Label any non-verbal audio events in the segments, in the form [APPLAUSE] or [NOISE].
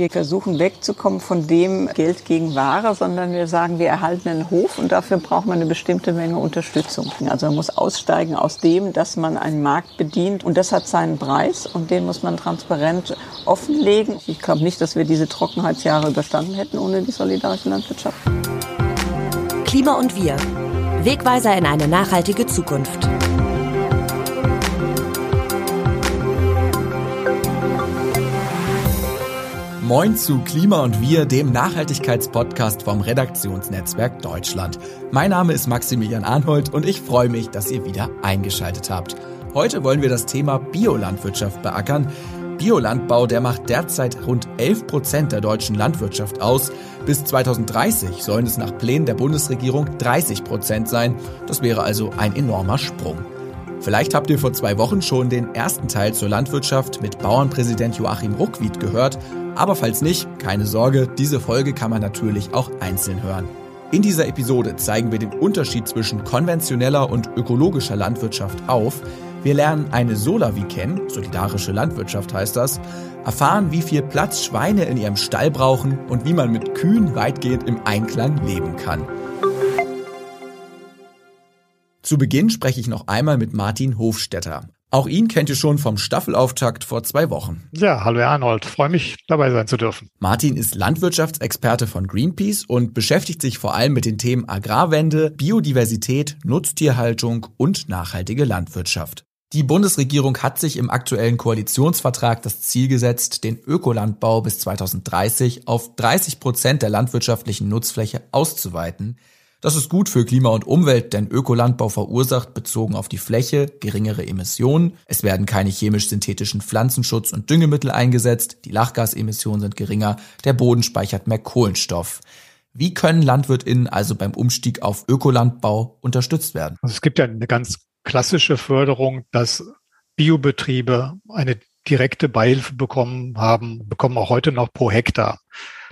Wir versuchen wegzukommen von dem Geld gegen Ware, sondern wir sagen, wir erhalten einen Hof und dafür braucht man eine bestimmte Menge Unterstützung. Also man muss aussteigen aus dem, dass man einen Markt bedient und das hat seinen Preis und den muss man transparent offenlegen. Ich glaube nicht, dass wir diese Trockenheitsjahre überstanden hätten ohne die solidarische Landwirtschaft. Klima und wir. Wegweiser in eine nachhaltige Zukunft. Moin zu Klima und Wir, dem Nachhaltigkeitspodcast vom Redaktionsnetzwerk Deutschland. Mein Name ist Maximilian Arnhold und ich freue mich, dass ihr wieder eingeschaltet habt. Heute wollen wir das Thema Biolandwirtschaft beackern. Biolandbau, der macht derzeit rund 11 Prozent der deutschen Landwirtschaft aus. Bis 2030 sollen es nach Plänen der Bundesregierung 30 Prozent sein. Das wäre also ein enormer Sprung. Vielleicht habt ihr vor zwei Wochen schon den ersten Teil zur Landwirtschaft mit Bauernpräsident Joachim Ruckwied gehört. Aber falls nicht, keine Sorge, diese Folge kann man natürlich auch einzeln hören. In dieser Episode zeigen wir den Unterschied zwischen konventioneller und ökologischer Landwirtschaft auf. Wir lernen eine Solavi kennen, solidarische Landwirtschaft heißt das, erfahren, wie viel Platz Schweine in ihrem Stall brauchen und wie man mit Kühen weitgehend im Einklang leben kann. Zu Beginn spreche ich noch einmal mit Martin Hofstetter. Auch ihn kennt ihr schon vom Staffelauftakt vor zwei Wochen. Ja, hallo Herr Arnold, freue mich dabei sein zu dürfen. Martin ist Landwirtschaftsexperte von Greenpeace und beschäftigt sich vor allem mit den Themen Agrarwende, Biodiversität, Nutztierhaltung und nachhaltige Landwirtschaft. Die Bundesregierung hat sich im aktuellen Koalitionsvertrag das Ziel gesetzt, den Ökolandbau bis 2030 auf 30 Prozent der landwirtschaftlichen Nutzfläche auszuweiten. Das ist gut für Klima und Umwelt, denn Ökolandbau verursacht bezogen auf die Fläche geringere Emissionen. Es werden keine chemisch-synthetischen Pflanzenschutz- und Düngemittel eingesetzt, die Lachgasemissionen sind geringer, der Boden speichert mehr Kohlenstoff. Wie können LandwirtInnen also beim Umstieg auf Ökolandbau unterstützt werden? Also es gibt ja eine ganz klassische Förderung, dass Biobetriebe eine direkte Beihilfe bekommen haben, bekommen auch heute noch pro Hektar.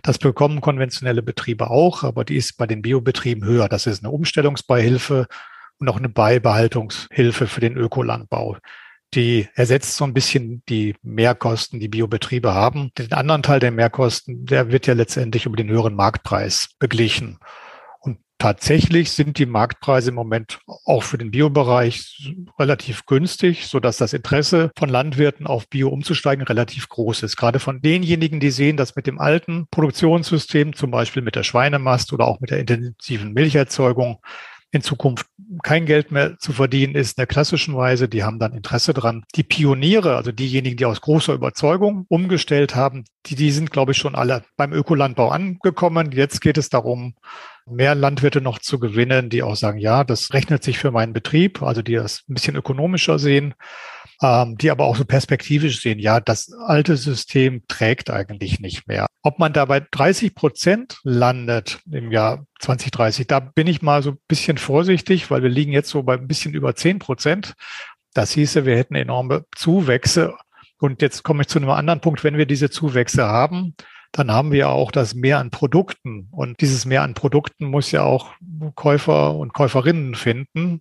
Das bekommen konventionelle Betriebe auch, aber die ist bei den Biobetrieben höher. Das ist eine Umstellungsbeihilfe und auch eine Beibehaltungshilfe für den Ökolandbau. Die ersetzt so ein bisschen die Mehrkosten, die Biobetriebe haben. Den anderen Teil der Mehrkosten, der wird ja letztendlich über den höheren Marktpreis beglichen. Tatsächlich sind die Marktpreise im Moment auch für den Biobereich relativ günstig, so dass das Interesse von Landwirten auf Bio umzusteigen relativ groß ist. Gerade von denjenigen, die sehen, dass mit dem alten Produktionssystem, zum Beispiel mit der Schweinemast oder auch mit der intensiven Milcherzeugung, in Zukunft kein Geld mehr zu verdienen ist in der klassischen Weise. Die haben dann Interesse dran. Die Pioniere, also diejenigen, die aus großer Überzeugung umgestellt haben, die, die sind, glaube ich, schon alle beim Ökolandbau angekommen. Jetzt geht es darum, mehr Landwirte noch zu gewinnen, die auch sagen, ja, das rechnet sich für meinen Betrieb, also die das ein bisschen ökonomischer sehen, ähm, die aber auch so perspektivisch sehen, ja, das alte System trägt eigentlich nicht mehr. Ob man da bei 30 Prozent landet im Jahr 2030, da bin ich mal so ein bisschen vorsichtig, weil wir liegen jetzt so bei ein bisschen über 10 Prozent. Das hieße, wir hätten enorme Zuwächse. Und jetzt komme ich zu einem anderen Punkt, wenn wir diese Zuwächse haben, dann haben wir auch das Mehr an Produkten. Und dieses Mehr an Produkten muss ja auch Käufer und Käuferinnen finden.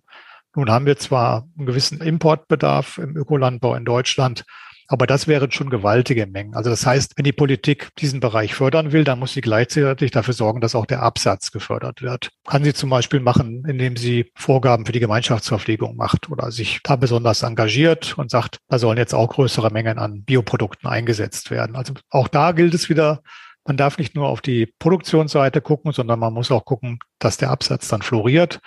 Nun haben wir zwar einen gewissen Importbedarf im Ökolandbau in Deutschland, aber das wären schon gewaltige Mengen. Also das heißt, wenn die Politik diesen Bereich fördern will, dann muss sie gleichzeitig dafür sorgen, dass auch der Absatz gefördert wird. Kann sie zum Beispiel machen, indem sie Vorgaben für die Gemeinschaftsverpflegung macht oder sich da besonders engagiert und sagt, da sollen jetzt auch größere Mengen an Bioprodukten eingesetzt werden. Also auch da gilt es wieder, man darf nicht nur auf die Produktionsseite gucken, sondern man muss auch gucken, dass der Absatz dann floriert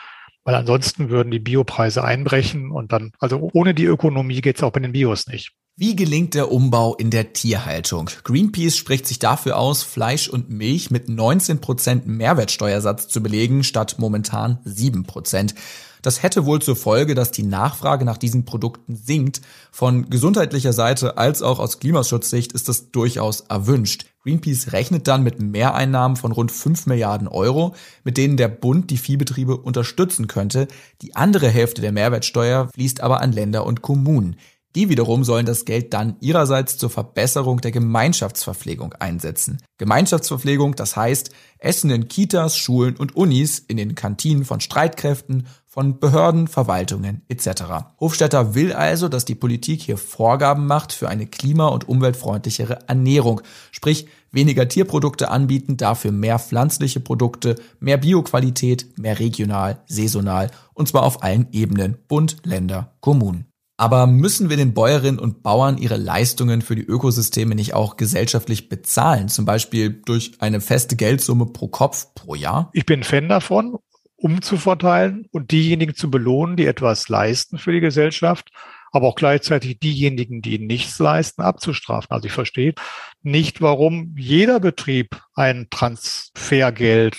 weil ansonsten würden die Biopreise einbrechen und dann, also ohne die Ökonomie geht es auch bei den Bios nicht. Wie gelingt der Umbau in der Tierhaltung? Greenpeace spricht sich dafür aus, Fleisch und Milch mit 19% Mehrwertsteuersatz zu belegen, statt momentan 7%. Das hätte wohl zur Folge, dass die Nachfrage nach diesen Produkten sinkt. Von gesundheitlicher Seite als auch aus Klimaschutzsicht ist das durchaus erwünscht. Greenpeace rechnet dann mit Mehreinnahmen von rund 5 Milliarden Euro, mit denen der Bund die Viehbetriebe unterstützen könnte. Die andere Hälfte der Mehrwertsteuer fließt aber an Länder und Kommunen. Die wiederum sollen das Geld dann ihrerseits zur Verbesserung der Gemeinschaftsverpflegung einsetzen. Gemeinschaftsverpflegung, das heißt Essen in Kitas, Schulen und Unis, in den Kantinen von Streitkräften, von Behörden, Verwaltungen etc. Hofstetter will also, dass die Politik hier Vorgaben macht für eine klima- und umweltfreundlichere Ernährung, sprich weniger Tierprodukte anbieten, dafür mehr pflanzliche Produkte, mehr Bioqualität, mehr regional, saisonal und zwar auf allen Ebenen, Bund, Länder, Kommunen. Aber müssen wir den Bäuerinnen und Bauern ihre Leistungen für die Ökosysteme nicht auch gesellschaftlich bezahlen, zum Beispiel durch eine feste Geldsumme pro Kopf pro Jahr? Ich bin Fan davon, umzuverteilen und diejenigen zu belohnen, die etwas leisten für die Gesellschaft aber auch gleichzeitig diejenigen, die nichts leisten, abzustrafen. Also ich verstehe nicht, warum jeder Betrieb ein Transfergeld,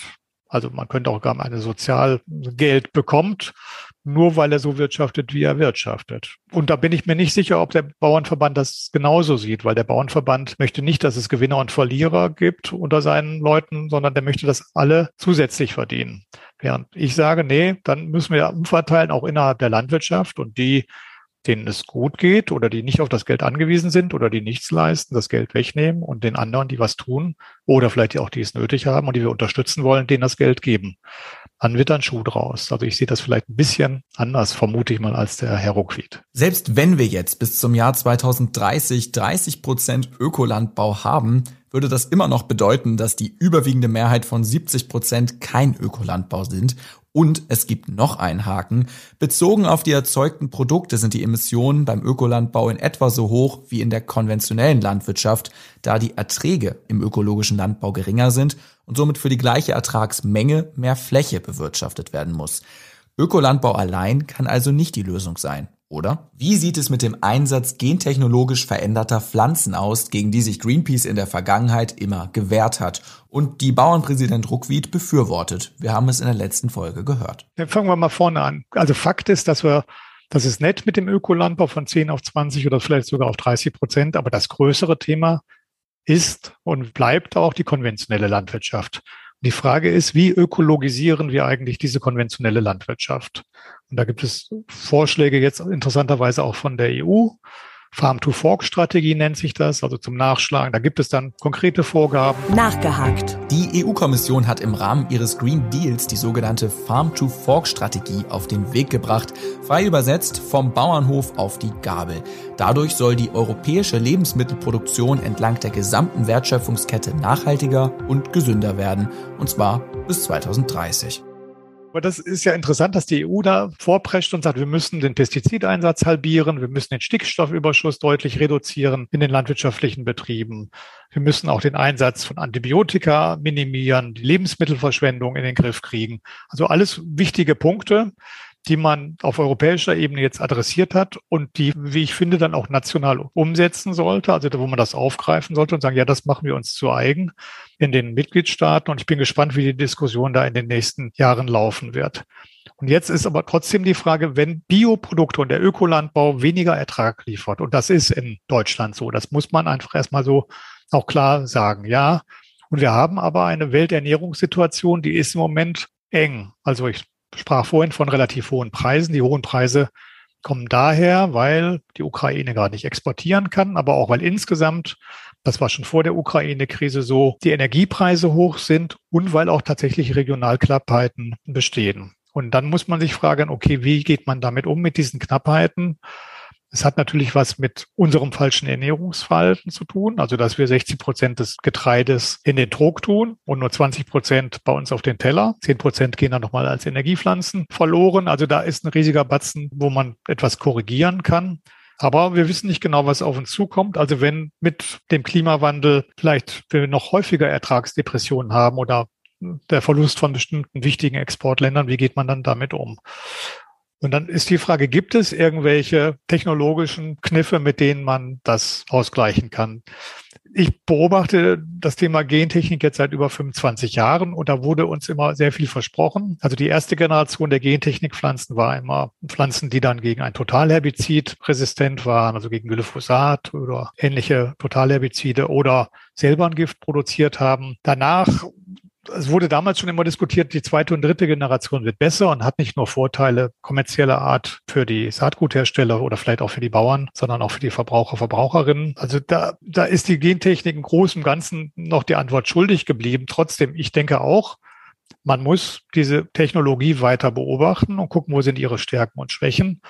also man könnte auch gar eine Sozialgeld bekommt, nur weil er so wirtschaftet, wie er wirtschaftet. Und da bin ich mir nicht sicher, ob der Bauernverband das genauso sieht, weil der Bauernverband möchte nicht, dass es Gewinner und Verlierer gibt unter seinen Leuten, sondern der möchte, dass alle zusätzlich verdienen. Während ich sage, nee, dann müssen wir umverteilen, auch innerhalb der Landwirtschaft und die, denen es gut geht oder die nicht auf das Geld angewiesen sind oder die nichts leisten, das Geld wegnehmen und den anderen, die was tun oder vielleicht auch die es nötig haben und die wir unterstützen wollen, denen das Geld geben. Dann wird ein Schuh draus. Also ich sehe das vielleicht ein bisschen anders, vermute ich mal, als der Herr Ruckwied. Selbst wenn wir jetzt bis zum Jahr 2030 30 Prozent Ökolandbau haben, würde das immer noch bedeuten, dass die überwiegende Mehrheit von 70 Prozent kein Ökolandbau sind und es gibt noch einen Haken. Bezogen auf die erzeugten Produkte sind die Emissionen beim Ökolandbau in etwa so hoch wie in der konventionellen Landwirtschaft, da die Erträge im ökologischen Landbau geringer sind und somit für die gleiche Ertragsmenge mehr Fläche bewirtschaftet werden muss. Ökolandbau allein kann also nicht die Lösung sein oder? Wie sieht es mit dem Einsatz gentechnologisch veränderter Pflanzen aus, gegen die sich Greenpeace in der Vergangenheit immer gewehrt hat und die Bauernpräsident Ruckwied befürwortet? Wir haben es in der letzten Folge gehört. Dann fangen wir mal vorne an. Also Fakt ist, dass wir das ist nett mit dem Ökolandbau von 10 auf 20 oder vielleicht sogar auf 30 Prozent. Aber das größere Thema ist und bleibt auch die konventionelle Landwirtschaft. Die Frage ist, wie ökologisieren wir eigentlich diese konventionelle Landwirtschaft? Und da gibt es Vorschläge jetzt interessanterweise auch von der EU. Farm-to-Fork-Strategie nennt sich das, also zum Nachschlagen. Da gibt es dann konkrete Vorgaben. Nachgehakt. Die EU-Kommission hat im Rahmen ihres Green Deals die sogenannte Farm-to-Fork-Strategie auf den Weg gebracht, frei übersetzt vom Bauernhof auf die Gabel. Dadurch soll die europäische Lebensmittelproduktion entlang der gesamten Wertschöpfungskette nachhaltiger und gesünder werden, und zwar bis 2030. Aber das ist ja interessant, dass die EU da vorprescht und sagt, wir müssen den Pestizideinsatz halbieren, wir müssen den Stickstoffüberschuss deutlich reduzieren in den landwirtschaftlichen Betrieben. Wir müssen auch den Einsatz von Antibiotika minimieren, die Lebensmittelverschwendung in den Griff kriegen. Also alles wichtige Punkte, die man auf europäischer Ebene jetzt adressiert hat und die, wie ich finde, dann auch national umsetzen sollte, also wo man das aufgreifen sollte und sagen, ja, das machen wir uns zu eigen in den Mitgliedstaaten und ich bin gespannt, wie die Diskussion da in den nächsten Jahren laufen wird. Und jetzt ist aber trotzdem die Frage, wenn Bioprodukte und der Ökolandbau weniger Ertrag liefert, und das ist in Deutschland so, das muss man einfach erstmal so auch klar sagen, ja. Und wir haben aber eine Welternährungssituation, die ist im Moment eng. Also ich sprach vorhin von relativ hohen Preisen. Die hohen Preise kommen daher, weil die Ukraine gerade nicht exportieren kann, aber auch weil insgesamt, das war schon vor der Ukraine-Krise so, die Energiepreise hoch sind und weil auch tatsächlich Regionalknappheiten bestehen. Und dann muss man sich fragen, okay, wie geht man damit um mit diesen Knappheiten? Es hat natürlich was mit unserem falschen Ernährungsverhalten zu tun, also dass wir 60 Prozent des Getreides in den Trog tun und nur 20 Prozent bei uns auf den Teller. 10 Prozent gehen dann nochmal als Energiepflanzen verloren. Also da ist ein riesiger Batzen, wo man etwas korrigieren kann. Aber wir wissen nicht genau, was auf uns zukommt. Also wenn mit dem Klimawandel vielleicht wir noch häufiger Ertragsdepressionen haben oder der Verlust von bestimmten wichtigen Exportländern, wie geht man dann damit um? Und dann ist die Frage, gibt es irgendwelche technologischen Kniffe, mit denen man das ausgleichen kann? Ich beobachte das Thema Gentechnik jetzt seit über 25 Jahren und da wurde uns immer sehr viel versprochen. Also die erste Generation der Gentechnikpflanzen war immer Pflanzen, die dann gegen ein Totalherbizid resistent waren, also gegen Glyphosat oder ähnliche Totalherbizide oder selber ein Gift produziert haben. Danach es wurde damals schon immer diskutiert, die zweite und dritte Generation wird besser und hat nicht nur Vorteile kommerzieller Art für die Saatguthersteller oder vielleicht auch für die Bauern, sondern auch für die Verbraucher, Verbraucherinnen. Also da, da ist die Gentechnik im Großen und Ganzen noch die Antwort schuldig geblieben. Trotzdem, ich denke auch, man muss diese Technologie weiter beobachten und gucken, wo sind ihre Stärken und Schwächen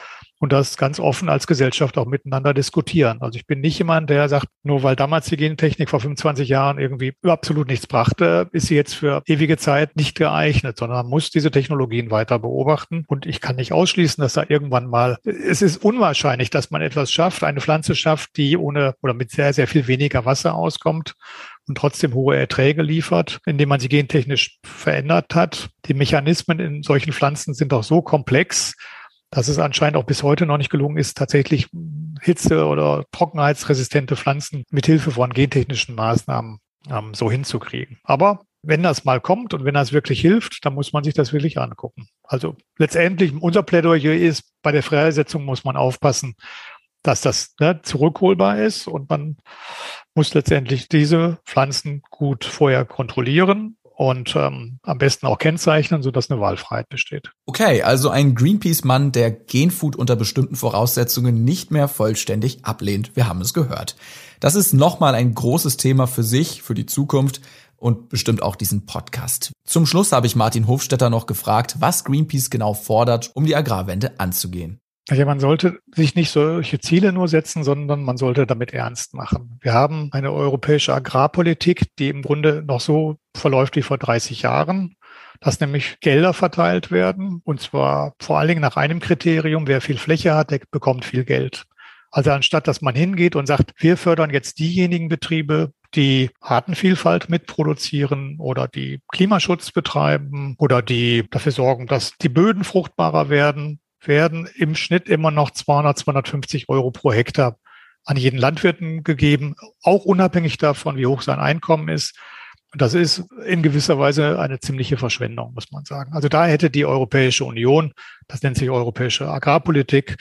und das ganz offen als Gesellschaft auch miteinander diskutieren. Also ich bin nicht jemand, der sagt, nur weil damals die Gentechnik vor 25 Jahren irgendwie absolut nichts brachte, ist sie jetzt für ewige Zeit nicht geeignet, sondern man muss diese Technologien weiter beobachten. Und ich kann nicht ausschließen, dass da irgendwann mal, es ist unwahrscheinlich, dass man etwas schafft, eine Pflanze schafft, die ohne oder mit sehr, sehr viel weniger Wasser auskommt und trotzdem hohe Erträge liefert, indem man sie gentechnisch verändert hat. Die Mechanismen in solchen Pflanzen sind auch so komplex, dass es anscheinend auch bis heute noch nicht gelungen ist, tatsächlich Hitze- oder trockenheitsresistente Pflanzen mit Hilfe von gentechnischen Maßnahmen ähm, so hinzukriegen. Aber wenn das mal kommt und wenn das wirklich hilft, dann muss man sich das wirklich angucken. Also letztendlich unser Plädoyer ist, bei der Freisetzung muss man aufpassen, dass das ne, zurückholbar ist und man muss letztendlich diese Pflanzen gut vorher kontrollieren und ähm, am besten auch kennzeichnen, sodass eine Wahlfreiheit besteht. Okay, also ein Greenpeace-Mann, der Genfood unter bestimmten Voraussetzungen nicht mehr vollständig ablehnt. Wir haben es gehört. Das ist nochmal ein großes Thema für sich, für die Zukunft und bestimmt auch diesen Podcast. Zum Schluss habe ich Martin Hofstetter noch gefragt, was Greenpeace genau fordert, um die Agrarwende anzugehen. Ja, man sollte sich nicht solche Ziele nur setzen, sondern man sollte damit ernst machen. Wir haben eine europäische Agrarpolitik, die im Grunde noch so verläuft wie vor 30 Jahren, dass nämlich Gelder verteilt werden und zwar vor allen Dingen nach einem Kriterium, wer viel Fläche hat, der bekommt viel Geld. Also anstatt dass man hingeht und sagt, wir fördern jetzt diejenigen Betriebe, die Artenvielfalt mitproduzieren oder die Klimaschutz betreiben oder die dafür sorgen, dass die Böden fruchtbarer werden, werden im Schnitt immer noch 200, 250 Euro pro Hektar an jeden Landwirten gegeben, auch unabhängig davon, wie hoch sein Einkommen ist. Das ist in gewisser Weise eine ziemliche Verschwendung, muss man sagen. Also da hätte die Europäische Union, das nennt sich europäische Agrarpolitik,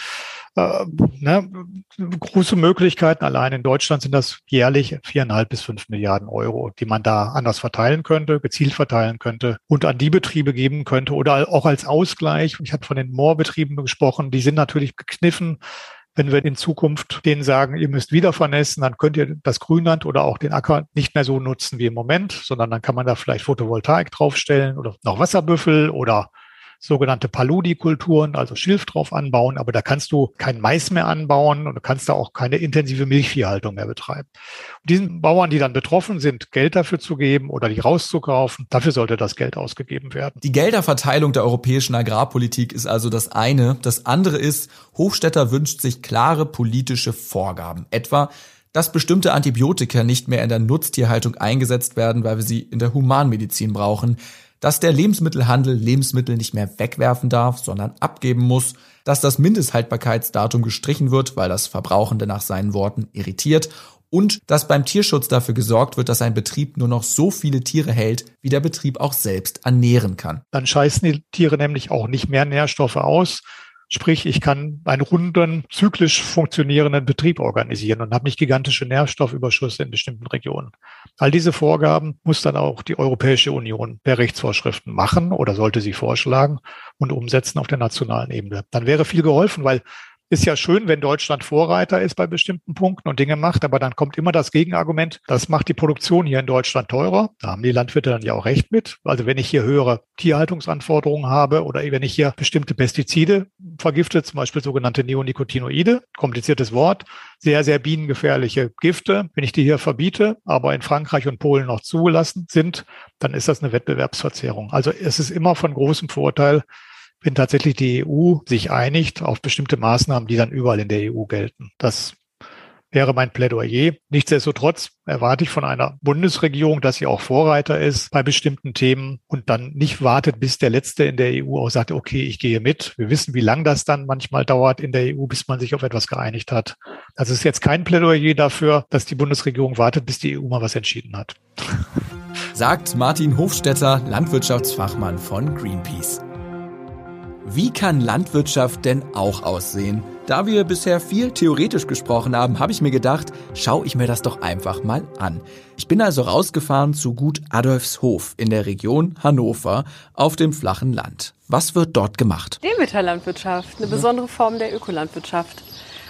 äh, ne, große Möglichkeiten. Allein in Deutschland sind das jährlich viereinhalb bis fünf Milliarden Euro, die man da anders verteilen könnte, gezielt verteilen könnte und an die Betriebe geben könnte oder auch als Ausgleich. Ich habe von den Moorbetrieben gesprochen, die sind natürlich gekniffen wenn wir in Zukunft denen sagen, ihr müsst wieder vernässen, dann könnt ihr das Grünland oder auch den Acker nicht mehr so nutzen wie im Moment, sondern dann kann man da vielleicht Photovoltaik draufstellen oder noch Wasserbüffel oder sogenannte Paludi-Kulturen, also Schilf drauf anbauen, aber da kannst du kein Mais mehr anbauen und du kannst da auch keine intensive Milchviehhaltung mehr betreiben. Und diesen Bauern, die dann betroffen sind, Geld dafür zu geben oder die rauszukaufen, dafür sollte das Geld ausgegeben werden. Die Gelderverteilung der europäischen Agrarpolitik ist also das eine. Das andere ist, Hofstetter wünscht sich klare politische Vorgaben. Etwa, dass bestimmte Antibiotika nicht mehr in der Nutztierhaltung eingesetzt werden, weil wir sie in der Humanmedizin brauchen, dass der Lebensmittelhandel Lebensmittel nicht mehr wegwerfen darf, sondern abgeben muss, dass das Mindesthaltbarkeitsdatum gestrichen wird, weil das Verbrauchende nach seinen Worten irritiert und dass beim Tierschutz dafür gesorgt wird, dass ein Betrieb nur noch so viele Tiere hält, wie der Betrieb auch selbst ernähren kann. Dann scheißen die Tiere nämlich auch nicht mehr Nährstoffe aus, Sprich, ich kann einen runden, zyklisch funktionierenden Betrieb organisieren und habe nicht gigantische Nährstoffüberschüsse in bestimmten Regionen. All diese Vorgaben muss dann auch die Europäische Union per Rechtsvorschriften machen oder sollte sie vorschlagen und umsetzen auf der nationalen Ebene. Dann wäre viel geholfen, weil ist ja schön, wenn Deutschland Vorreiter ist bei bestimmten Punkten und Dinge macht, aber dann kommt immer das Gegenargument, das macht die Produktion hier in Deutschland teurer. Da haben die Landwirte dann ja auch recht mit. Also wenn ich hier höhere Tierhaltungsanforderungen habe oder wenn ich hier bestimmte Pestizide vergifte, zum Beispiel sogenannte Neonicotinoide, kompliziertes Wort, sehr, sehr bienengefährliche Gifte, wenn ich die hier verbiete, aber in Frankreich und Polen noch zugelassen sind, dann ist das eine Wettbewerbsverzerrung. Also es ist immer von großem Vorteil, wenn tatsächlich die EU sich einigt auf bestimmte Maßnahmen, die dann überall in der EU gelten. Das wäre mein Plädoyer. Nichtsdestotrotz erwarte ich von einer Bundesregierung, dass sie auch Vorreiter ist bei bestimmten Themen und dann nicht wartet, bis der Letzte in der EU auch sagt, okay, ich gehe mit. Wir wissen, wie lang das dann manchmal dauert in der EU, bis man sich auf etwas geeinigt hat. Das ist jetzt kein Plädoyer dafür, dass die Bundesregierung wartet, bis die EU mal was entschieden hat. Sagt Martin Hofstetter, Landwirtschaftsfachmann von Greenpeace. Wie kann Landwirtschaft denn auch aussehen? Da wir bisher viel theoretisch gesprochen haben, habe ich mir gedacht, schaue ich mir das doch einfach mal an. Ich bin also rausgefahren zu Gut Adolfshof in der Region Hannover auf dem flachen Land. Was wird dort gemacht? Demeterlandwirtschaft, eine besondere Form der Ökolandwirtschaft.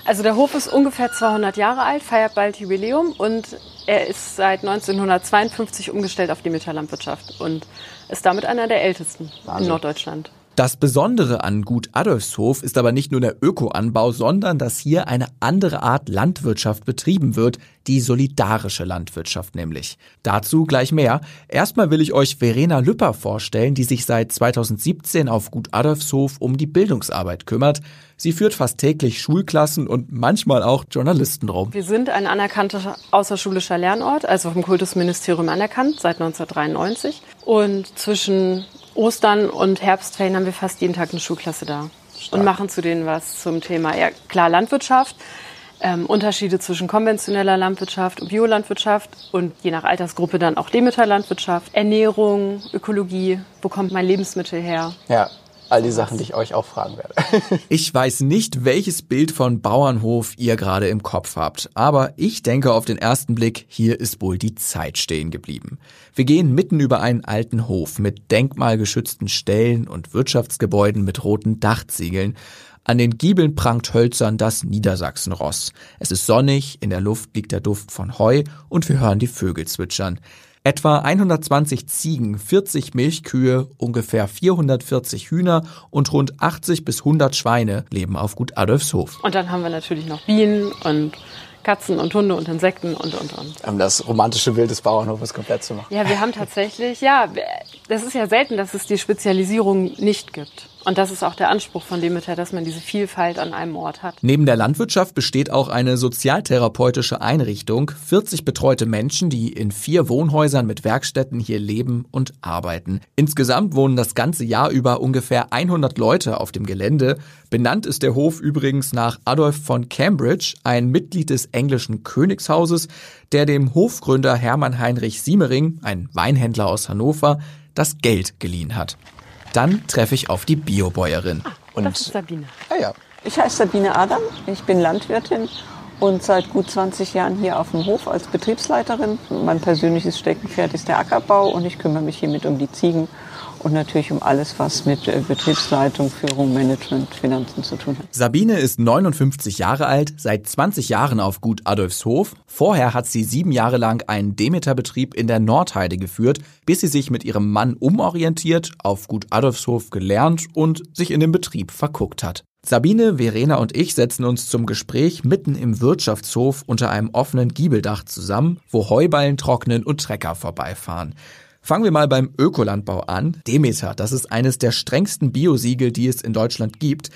Also der Hof ist ungefähr 200 Jahre alt, feiert bald Jubiläum und er ist seit 1952 umgestellt auf die Metalllandwirtschaft und ist damit einer der ältesten Wahnsinn. in Norddeutschland. Das Besondere an Gut Adolfshof ist aber nicht nur der Ökoanbau, sondern dass hier eine andere Art Landwirtschaft betrieben wird, die solidarische Landwirtschaft nämlich. Dazu gleich mehr. Erstmal will ich euch Verena Lüpper vorstellen, die sich seit 2017 auf Gut Adolfshof um die Bildungsarbeit kümmert. Sie führt fast täglich Schulklassen und manchmal auch Journalisten rum. Wir sind ein anerkannter außerschulischer Lernort, also vom Kultusministerium anerkannt seit 1993. Und zwischen Ostern und Herbstferien haben wir fast jeden Tag eine Schulklasse da Stark. und machen zu denen was zum Thema, ja klar, Landwirtschaft, ähm, Unterschiede zwischen konventioneller Landwirtschaft und Biolandwirtschaft und je nach Altersgruppe dann auch Demeter-Landwirtschaft, Ernährung, Ökologie, wo kommt mein Lebensmittel her? Ja, all die Sachen, die ich euch auch fragen werde. [LAUGHS] ich weiß nicht, welches Bild von Bauernhof ihr gerade im Kopf habt, aber ich denke auf den ersten Blick, hier ist wohl die Zeit stehen geblieben. Wir gehen mitten über einen alten Hof mit denkmalgeschützten Ställen und Wirtschaftsgebäuden mit roten Dachziegeln. An den Giebeln prangt hölzern das Niedersachsenross. Es ist sonnig, in der Luft liegt der Duft von Heu und wir hören die Vögel zwitschern. Etwa 120 Ziegen, 40 Milchkühe, ungefähr 440 Hühner und rund 80 bis 100 Schweine leben auf Gut Adolfshof. Und dann haben wir natürlich noch Bienen und Katzen und Hunde und Insekten und, und, und. Um das romantische Bild des Bauernhofes komplett zu machen. Ja, wir haben tatsächlich, ja, das ist ja selten, dass es die Spezialisierung nicht gibt. Und das ist auch der Anspruch von Demeter, dass man diese Vielfalt an einem Ort hat. Neben der Landwirtschaft besteht auch eine sozialtherapeutische Einrichtung. 40 betreute Menschen, die in vier Wohnhäusern mit Werkstätten hier leben und arbeiten. Insgesamt wohnen das ganze Jahr über ungefähr 100 Leute auf dem Gelände. Benannt ist der Hof übrigens nach Adolf von Cambridge, ein Mitglied des englischen Königshauses, der dem Hofgründer Hermann Heinrich Siemering, ein Weinhändler aus Hannover, das Geld geliehen hat. Dann treffe ich auf die Biobäuerin. Ah, und das ist Sabine. Ah, ja. Ich heiße Sabine Adam, ich bin Landwirtin und seit gut 20 Jahren hier auf dem Hof als Betriebsleiterin. Mein persönliches Steckenpferd ist der Ackerbau und ich kümmere mich hiermit um die Ziegen und natürlich um alles, was mit äh, Betriebsleitung, Führung, Management, Finanzen zu tun hat. Sabine ist 59 Jahre alt, seit 20 Jahren auf Gut Adolfshof. Vorher hat sie sieben Jahre lang einen Demeterbetrieb in der Nordheide geführt, bis sie sich mit ihrem Mann umorientiert, auf Gut Adolfshof gelernt und sich in den Betrieb verguckt hat. Sabine, Verena und ich setzen uns zum Gespräch mitten im Wirtschaftshof unter einem offenen Giebeldach zusammen, wo Heuballen trocknen und Trecker vorbeifahren. Fangen wir mal beim Ökolandbau an. Demeter, das ist eines der strengsten Biosiegel, die es in Deutschland gibt.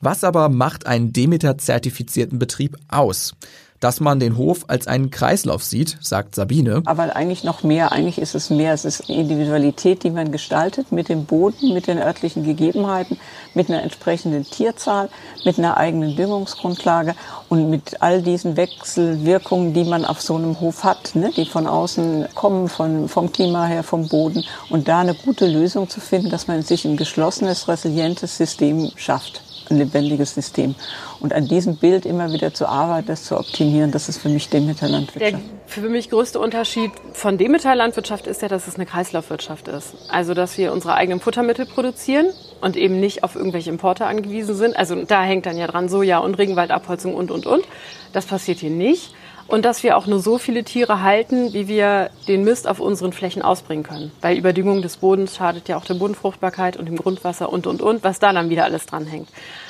Was aber macht einen Demeter-zertifizierten Betrieb aus? Dass man den Hof als einen Kreislauf sieht, sagt Sabine. Aber eigentlich noch mehr, eigentlich ist es mehr, es ist Individualität, die man gestaltet mit dem Boden, mit den örtlichen Gegebenheiten, mit einer entsprechenden Tierzahl, mit einer eigenen Düngungsgrundlage und mit all diesen Wechselwirkungen, die man auf so einem Hof hat, ne, die von außen kommen, von, vom Klima her, vom Boden und da eine gute Lösung zu finden, dass man sich ein geschlossenes, resilientes System schafft ein lebendiges System. Und an diesem Bild immer wieder zu arbeiten, das zu optimieren, das ist für mich Demeter-Landwirtschaft. Der für mich größte Unterschied von Demeter-Landwirtschaft ist ja, dass es eine Kreislaufwirtschaft ist. Also, dass wir unsere eigenen Futtermittel produzieren und eben nicht auf irgendwelche Importe angewiesen sind. Also, da hängt dann ja dran Soja und Regenwaldabholzung und, und, und. Das passiert hier nicht und dass wir auch nur so viele Tiere halten, wie wir den Mist auf unseren Flächen ausbringen können. Weil Überdüngung des Bodens schadet ja auch der Bodenfruchtbarkeit und dem Grundwasser und, und, und, was da dann wieder alles dranhängt.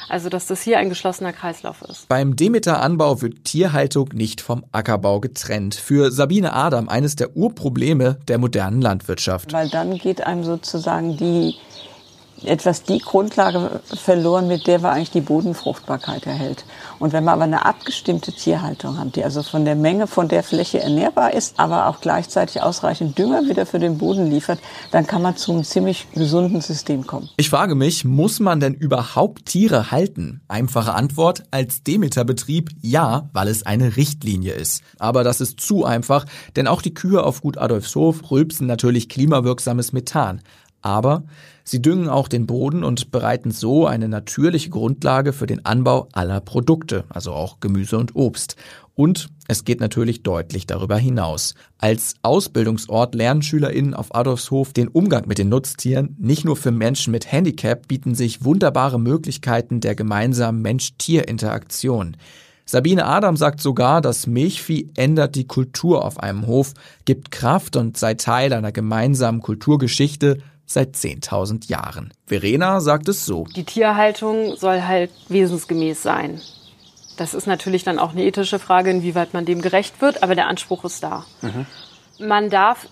Also, dass das hier ein geschlossener Kreislauf ist. Beim Demeter-Anbau wird Tierhaltung nicht vom Ackerbau getrennt. Für Sabine Adam eines der Urprobleme der modernen Landwirtschaft. Weil dann geht einem sozusagen die etwas die Grundlage verloren, mit der wir eigentlich die Bodenfruchtbarkeit erhält. Und wenn wir aber eine abgestimmte Tierhaltung haben, die also von der Menge von der Fläche ernährbar ist, aber auch gleichzeitig ausreichend Dünger wieder für den Boden liefert, dann kann man zu einem ziemlich gesunden System kommen. Ich frage mich, muss man denn überhaupt Tiere halten? Einfache Antwort, als Demeterbetrieb ja, weil es eine Richtlinie ist. Aber das ist zu einfach, denn auch die Kühe auf Gut Adolfshof rülpsen natürlich klimawirksames Methan. Aber sie düngen auch den Boden und bereiten so eine natürliche Grundlage für den Anbau aller Produkte, also auch Gemüse und Obst. Und es geht natürlich deutlich darüber hinaus. Als Ausbildungsort lernen SchülerInnen auf Adolfshof den Umgang mit den Nutztieren. Nicht nur für Menschen mit Handicap bieten sich wunderbare Möglichkeiten der gemeinsamen Mensch-Tier-Interaktion. Sabine Adam sagt sogar, das Milchvieh ändert die Kultur auf einem Hof, gibt Kraft und sei Teil einer gemeinsamen Kulturgeschichte seit 10.000 Jahren. Verena sagt es so. Die Tierhaltung soll halt wesensgemäß sein. Das ist natürlich dann auch eine ethische Frage, inwieweit man dem gerecht wird, aber der Anspruch ist da. Mhm. Man darf,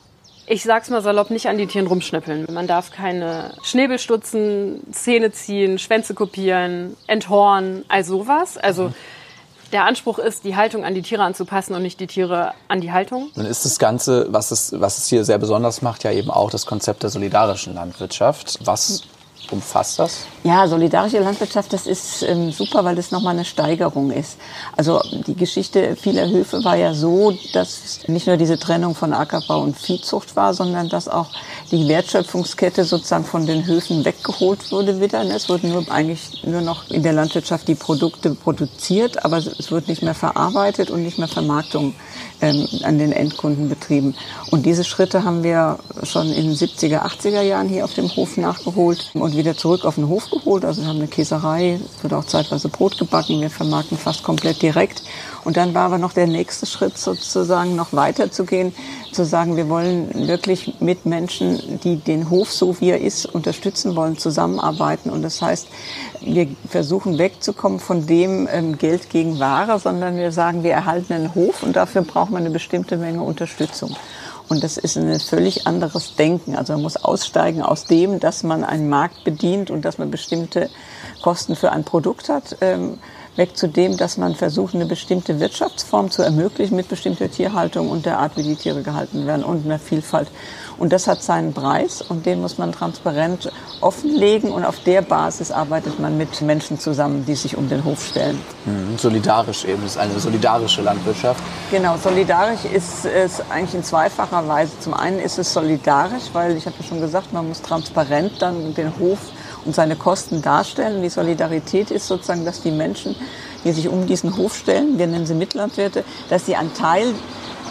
ich sag's mal salopp, nicht an die Tieren rumschnippeln. Man darf keine Schnäbel stutzen, Zähne ziehen, Schwänze kopieren, enthornen, all sowas. Also mhm. Der Anspruch ist, die Haltung an die Tiere anzupassen und nicht die Tiere an die Haltung. Nun ist das Ganze, was es, was es hier sehr besonders macht, ja eben auch das Konzept der solidarischen Landwirtschaft. Was umfasst das? Ja, solidarische Landwirtschaft, das ist ähm, super, weil das nochmal eine Steigerung ist. Also die Geschichte vieler Höfe war ja so, dass nicht nur diese Trennung von Ackerbau und Viehzucht war, sondern dass auch die Wertschöpfungskette sozusagen von den Höfen weggeholt wurde wieder. Ne? Es wurden nur eigentlich nur noch in der Landwirtschaft die Produkte produziert, aber es wird nicht mehr verarbeitet und nicht mehr Vermarktung ähm, an den Endkunden betrieben. Und diese Schritte haben wir schon in den 70er, 80er Jahren hier auf dem Hof nachgeholt und wieder zurück auf den Hof geholt. Also wir haben eine Käserei, wird auch zeitweise Brot gebacken, wir vermarkten fast komplett direkt. Und dann war aber noch der nächste Schritt sozusagen noch weiter zu gehen, zu sagen, wir wollen wirklich mit Menschen, die den Hof so wie er ist, unterstützen wollen, zusammenarbeiten. Und das heißt, wir versuchen wegzukommen von dem ähm, Geld gegen Ware, sondern wir sagen, wir erhalten einen Hof und dafür braucht man eine bestimmte Menge Unterstützung. Und das ist ein völlig anderes Denken. Also man muss aussteigen aus dem, dass man einen Markt bedient und dass man bestimmte Kosten für ein Produkt hat. Ähm, weg zu dem, dass man versucht, eine bestimmte Wirtschaftsform zu ermöglichen mit bestimmter Tierhaltung und der Art, wie die Tiere gehalten werden und einer Vielfalt. Und das hat seinen Preis und den muss man transparent offenlegen und auf der Basis arbeitet man mit Menschen zusammen, die sich um den Hof stellen. Mhm, solidarisch eben, das ist eine solidarische Landwirtschaft. Genau, solidarisch ist es eigentlich in zweifacher Weise. Zum einen ist es solidarisch, weil ich habe ja schon gesagt, man muss transparent dann den Hof und seine Kosten darstellen. Die Solidarität ist sozusagen, dass die Menschen, die sich um diesen Hof stellen, wir nennen sie Mitlandwirte, dass sie einen Teil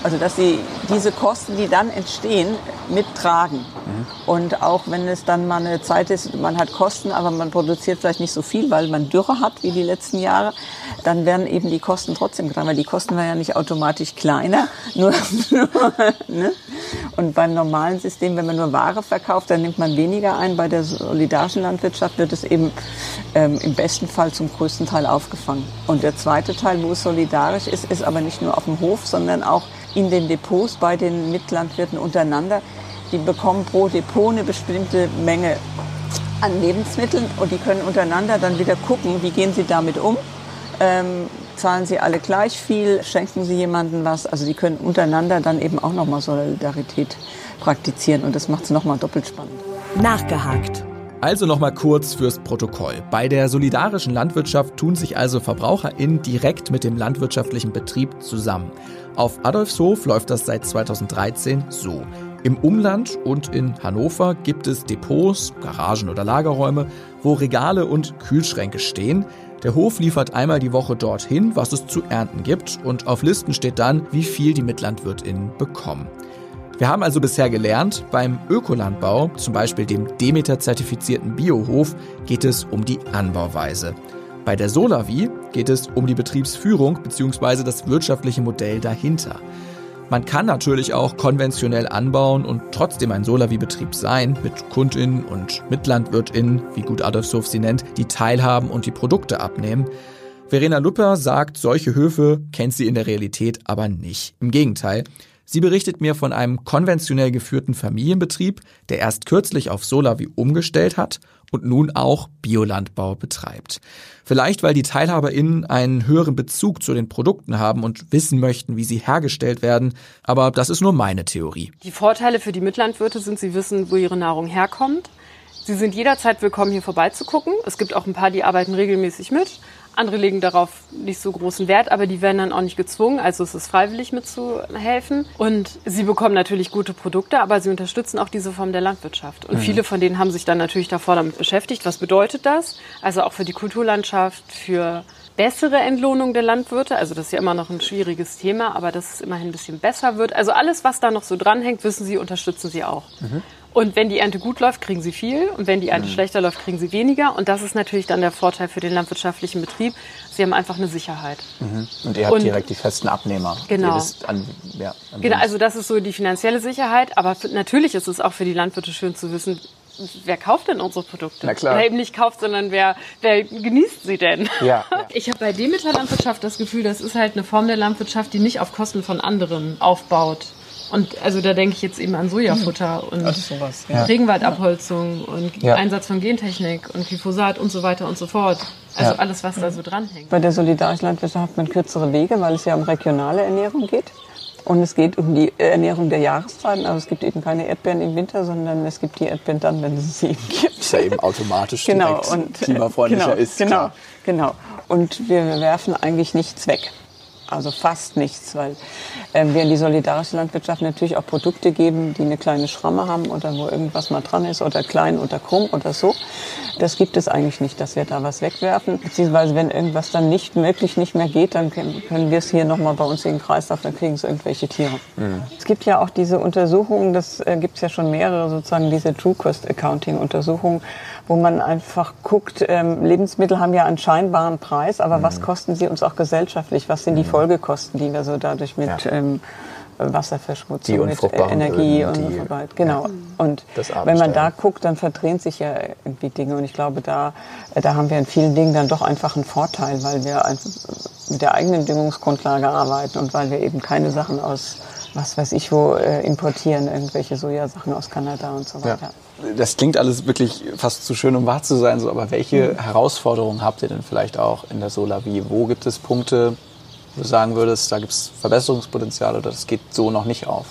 also dass sie diese Kosten, die dann entstehen, mittragen. Mhm. Und auch wenn es dann mal eine Zeit ist, man hat Kosten, aber man produziert vielleicht nicht so viel, weil man Dürre hat wie die letzten Jahre, dann werden eben die Kosten trotzdem getragen, weil die Kosten werden ja nicht automatisch kleiner. [LAUGHS] Nur, ne? Und beim normalen System, wenn man nur Ware verkauft, dann nimmt man weniger ein. Bei der solidarischen Landwirtschaft wird es eben ähm, im besten Fall zum größten Teil aufgefangen. Und der zweite Teil, wo es solidarisch ist, ist aber nicht nur auf dem Hof, sondern auch in den Depots bei den Mitlandwirten untereinander. Die bekommen pro Depot eine bestimmte Menge an Lebensmitteln und die können untereinander dann wieder gucken, wie gehen sie damit um. Ähm, zahlen sie alle gleich viel, schenken sie jemandem was. Also die können untereinander dann eben auch nochmal Solidarität praktizieren und das macht es nochmal doppelt spannend. Nachgehakt. Also nochmal kurz fürs Protokoll. Bei der solidarischen Landwirtschaft tun sich also VerbraucherInnen direkt mit dem landwirtschaftlichen Betrieb zusammen. Auf Adolfshof läuft das seit 2013 so. Im Umland und in Hannover gibt es Depots, Garagen oder Lagerräume, wo Regale und Kühlschränke stehen. Der Hof liefert einmal die Woche dorthin, was es zu ernten gibt und auf Listen steht dann, wie viel die Mitlandwirtinnen bekommen. Wir haben also bisher gelernt, beim Ökolandbau, zum Beispiel dem Demeter-zertifizierten Biohof, geht es um die Anbauweise. Bei der Solavi geht es um die Betriebsführung bzw. das wirtschaftliche Modell dahinter. Man kann natürlich auch konventionell anbauen und trotzdem ein Solavi-Betrieb sein, mit KundInnen und MitlandwirtInnen, wie Gut Adolfshof sie nennt, die teilhaben und die Produkte abnehmen. Verena Lupper sagt, solche Höfe kennt sie in der Realität aber nicht. Im Gegenteil, Sie berichtet mir von einem konventionell geführten Familienbetrieb, der erst kürzlich auf Solavi umgestellt hat und nun auch Biolandbau betreibt. Vielleicht, weil die TeilhaberInnen einen höheren Bezug zu den Produkten haben und wissen möchten, wie sie hergestellt werden. Aber das ist nur meine Theorie. Die Vorteile für die Mitlandwirte sind, sie wissen, wo ihre Nahrung herkommt. Sie sind jederzeit willkommen, hier vorbeizugucken. Es gibt auch ein paar, die arbeiten regelmäßig mit. Andere legen darauf nicht so großen Wert, aber die werden dann auch nicht gezwungen. Also es ist freiwillig mitzuhelfen. Und sie bekommen natürlich gute Produkte, aber sie unterstützen auch diese Form der Landwirtschaft. Und mhm. viele von denen haben sich dann natürlich davor damit beschäftigt. Was bedeutet das? Also auch für die Kulturlandschaft, für bessere Entlohnung der Landwirte. Also das ist ja immer noch ein schwieriges Thema, aber dass es immerhin ein bisschen besser wird. Also alles, was da noch so dranhängt, wissen Sie, unterstützen Sie auch. Mhm. Und wenn die Ernte gut läuft, kriegen sie viel. Und wenn die Ernte mhm. schlechter läuft, kriegen sie weniger. Und das ist natürlich dann der Vorteil für den landwirtschaftlichen Betrieb. Sie haben einfach eine Sicherheit. Mhm. Und ihr habt und, direkt die festen Abnehmer. Genau. An, ja, an genau, also das ist so die finanzielle Sicherheit. Aber natürlich ist es auch für die Landwirte schön zu wissen, wer kauft denn unsere Produkte? Na klar. Wer eben nicht kauft, sondern wer, wer genießt sie denn? Ja, [LAUGHS] ja. Ich habe bei Demeter Landwirtschaft das Gefühl, das ist halt eine Form der Landwirtschaft, die nicht auf Kosten von anderen aufbaut. Und also da denke ich jetzt eben an Sojafutter hm. und sowas, ja. Regenwaldabholzung und ja. Einsatz von Gentechnik und Glyphosat und so weiter und so fort. Also ja. alles, was da so dranhängt. Bei der solidarischen Landwirtschaft hat man kürzere Wege, weil es ja um regionale Ernährung geht. Und es geht um die Ernährung der Jahreszeiten. Also es gibt eben keine Erdbeeren im Winter, sondern es gibt die Erdbeeren dann, wenn es sie eben gibt. Ist ja eben automatisch genau, und, klimafreundlicher genau, ist. Genau, genau. Und wir werfen eigentlich nichts weg also fast nichts, weil äh, wir in die solidarische Landwirtschaft natürlich auch Produkte geben, die eine kleine Schramme haben oder wo irgendwas mal dran ist oder klein oder krumm oder so. Das gibt es eigentlich nicht, dass wir da was wegwerfen. Beziehungsweise wenn irgendwas dann nicht möglich nicht mehr geht, dann können wir es hier nochmal bei uns in den Kreislauf, dann kriegen es irgendwelche Tiere. Mhm. Es gibt ja auch diese Untersuchungen, das äh, gibt es ja schon mehrere sozusagen, diese True Cost Accounting Untersuchungen, wo man einfach guckt, ähm, Lebensmittel haben ja einen scheinbaren Preis, aber mhm. was kosten sie uns auch gesellschaftlich? Was sind die mhm. Folgekosten, die wir so dadurch mit ja. ähm, Wasserverschmutzung, mit Energie und so weiter. Genau. Ja. Und wenn man da guckt, dann verdrehen sich ja irgendwie Dinge. Und ich glaube, da, äh, da haben wir in vielen Dingen dann doch einfach einen Vorteil, weil wir mit der eigenen Düngungsgrundlage arbeiten und weil wir eben keine Sachen aus was weiß ich wo äh, importieren, irgendwelche Sojasachen aus Kanada und so weiter. Ja. Das klingt alles wirklich fast zu schön, um wahr zu sein, so, aber welche mhm. Herausforderungen habt ihr denn vielleicht auch in der Solavi? Wo gibt es Punkte, wo du sagen würdest, da gibt es Verbesserungspotenzial oder das geht so noch nicht auf?